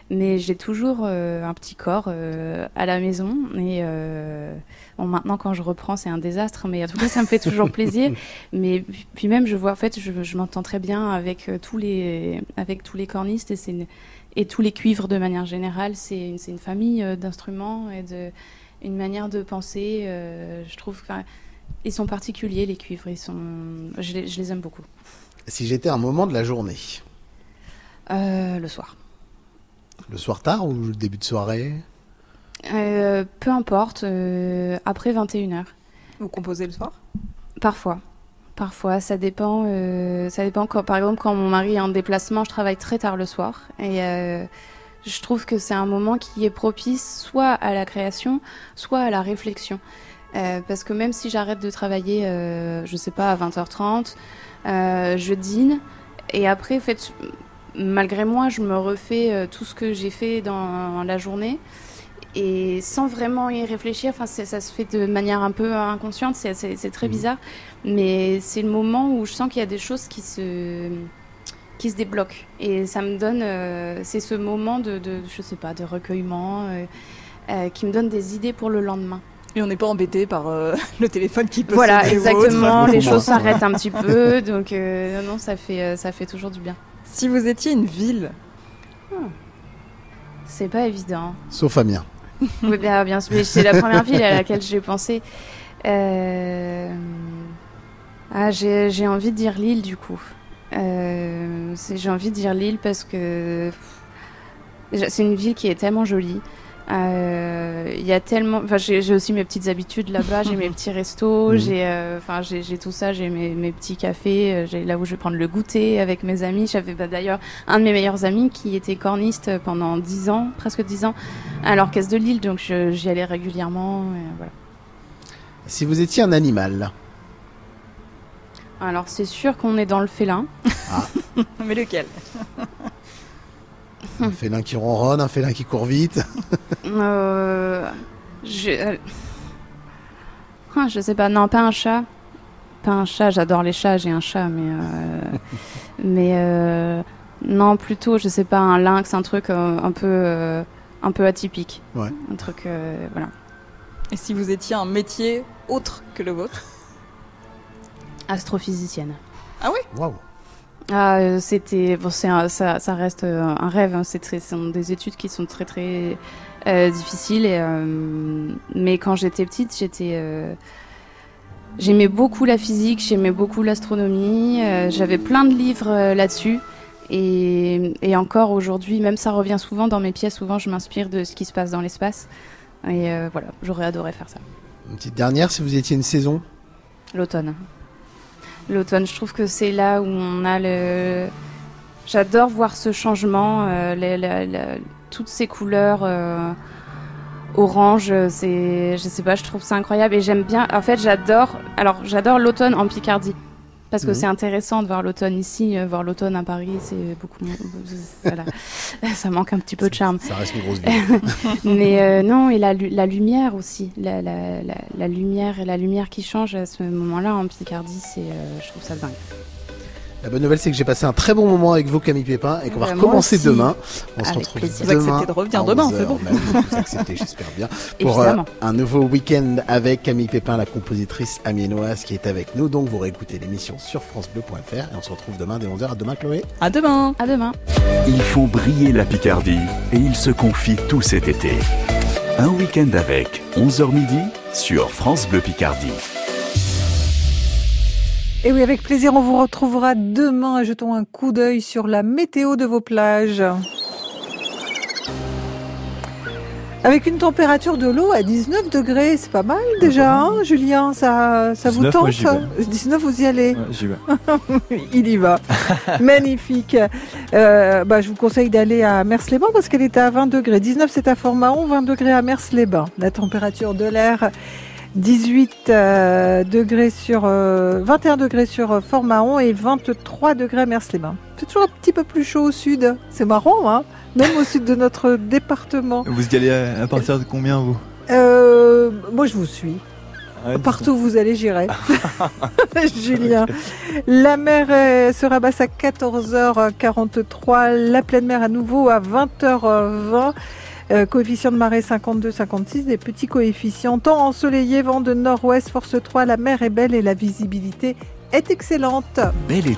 Mais j'ai toujours euh, un petit corps euh, à la maison. Et euh, bon, maintenant, quand je reprends, c'est un désastre. Mais en tout cas, ça me fait toujours plaisir. Mais puis- même, je vois, en fait, je, je m'entends très bien avec tous les, avec tous les cornistes et c'est une- et tous les cuivres de manière générale. C'est une, famille d'instruments et de une manière de penser. je trouve ils sont particuliers les cuivres. Ils sont, je les, je les aime beaucoup. Si j'étais un moment de la journée, Euh, le soir. le soir tard ou le début de soirée? Euh, peu importe. euh, après 21h. vous composez le soir? Parfois. Parfois, ça dépend. euh, ça dépend quand, par exemple, quand mon mari est en déplacement, je travaille très tard le soir. Et euh, je trouve que c'est un moment qui est propice soit à la création, soit à la réflexion. Euh, parce que même si j'arrête de travailler, euh, je sais pas, à 20h30, euh, je dîne. Et après, en fait, malgré moi, je me refais euh, tout ce que j'ai fait dans la journée et sans vraiment y réfléchir. Enfin, ça se fait de manière un peu inconsciente, c'est- très bizarre, mais c'est le moment où je sens qu'il y a des choses qui se qui se débloquent et ça me donne, euh, c'est ce moment de, de, je sais pas, de recueillement euh, euh, qui me donne des idées pour le lendemain. Et on n'est pas embêté par euh, le téléphone qui peut Voilà, exactement. Les choses s'arrêtent un petit peu, donc euh, non, non, ça fait euh, ça fait toujours du bien. Si vous étiez une ville, C'est pas évident. Sauf Amiens. Oui, bien, bien sûr. mais C'est la première ville à laquelle j'ai pensé. Euh, Ah, j'ai j'ai envie de dire Lille, du coup. Euh, c'est- J'ai envie de dire Lille parce que c'est une ville qui est tellement jolie. Euh, Il y a tellement. Enfin, j'ai aussi mes petites habitudes là-bas. J'ai mes petits restos. Mhm. J'ai, euh, enfin, j'ai tout ça. J'ai mes, mes petits cafés. euh, J'ai là où je vais prendre le goûter avec mes amis. J'avais bah, d'ailleurs un de mes meilleurs amis qui était corniste pendant 10 ans, presque 10 ans, à l'orchestre de Lille. Donc j'y allais régulièrement. et voilà. Si vous étiez un animal, Alors c'est sûr qu'on est dans le félin. mais lequel? un félin qui ronronne, un félin qui court vite. Euh, je, euh, ah, je sais pas, non, pas un chat. Pas un chat, j'adore les chats, j'ai un chat, mais. euh, mais euh, non, plutôt, je sais pas, un lynx, un truc un peu. euh, un peu atypique. Ouais. Un truc, euh, voilà. Et si vous étiez un métier autre que le vôtre? Astrophysicienne. Ah oui? Waouh. Ah, euh, c'était bon, un- ça, ça reste euh, un rêve. hein. C'est ce sont des études qui sont très très euh, difficiles. Et, euh, mais quand j'étais petite, j'étais, euh, J'aimais beaucoup la physique, j'aimais beaucoup l'astronomie, j'avais plein de livres là-dessus. Et, et encore aujourd'hui, même ça revient souvent dans mes pièces, souvent je m'inspire de ce qui se passe dans l'espace. Et voilà, j'aurais adoré faire ça. Une petite dernière, si vous étiez une saison? L'automne. L'automne, je trouve que c'est là où on a le. J'adore voir ce changement, euh, toutes ces couleurs euh, orange. C'est, je sais pas, je trouve ça incroyable et j'aime bien. En fait, j'adore. Alors, j'adore l'automne en Picardie. Parce que Mhm. c'est intéressant de voir l'automne ici, euh, voir l'automne à Paris, c'est beaucoup voilà. Ça manque un petit peu de charme. Ça reste une grosse ville. Mais euh, non, et la, lu- la lumière aussi, la, la, la, la lumière et la lumière qui change à ce moment-là en Picardie, c'est, euh, je trouve ça dingue. La bonne nouvelle, c'est que j'ai passé un très bon moment avec vous, Camille Pépin, et qu'on va Bah, recommencer aussi. demain. On se retrouve plaisir. Vous demain. acceptez de revenir demain, 11 c'est bon. heures. Bah vous j'espère bien. Pour euh, Évidemment. un nouveau week-end avec Camille Pépin, la compositrice amiénoise qui est avec nous. Donc, vous réécoutez l'émission sur FranceBleu.fr et on se retrouve demain dès 11h. À demain, Chloé. À demain. À demain. Ils font briller la Picardie et ils se confient tout cet été. Un week-end avec 11h midi sur France Bleu Picardie. Et oui, avec plaisir, on vous retrouvera demain. Jetons un coup d'œil sur la météo de vos plages. Avec une température de l'eau à 19 degrés, c'est pas mal déjà, hein, Julien Ça, ça vous 19, tente moi, j'y vais. 19, vous y allez Ouais, j'y vais. Il y va. Magnifique. Euh, bah, je vous conseille d'aller à Mers-les-Bains parce qu'elle est à 20 degrés. 19, c'est à Fort-Mahon, 20 degrés à Mers-les-Bains. La température de l'air, 18 euh, degrés sur, euh, 21 degrés sur euh, Fort-Mahon et 23 degrés à Mers-les-Bains. C'est toujours un petit peu plus chaud au sud. C'est marrant, hein Même au sud de notre département. Vous y allez à, à partir de combien, vous? Euh, moi, je vous suis. Ouais, Partout où vous allez, j'irai. Julien. La mer euh, sera basse à 14h43. La pleine mer à nouveau à 20h20. Euh, coefficient de marée 52-56, des petits coefficients. Temps ensoleillé, vent de nord-ouest, force 3. La mer est belle et la visibilité est excellente.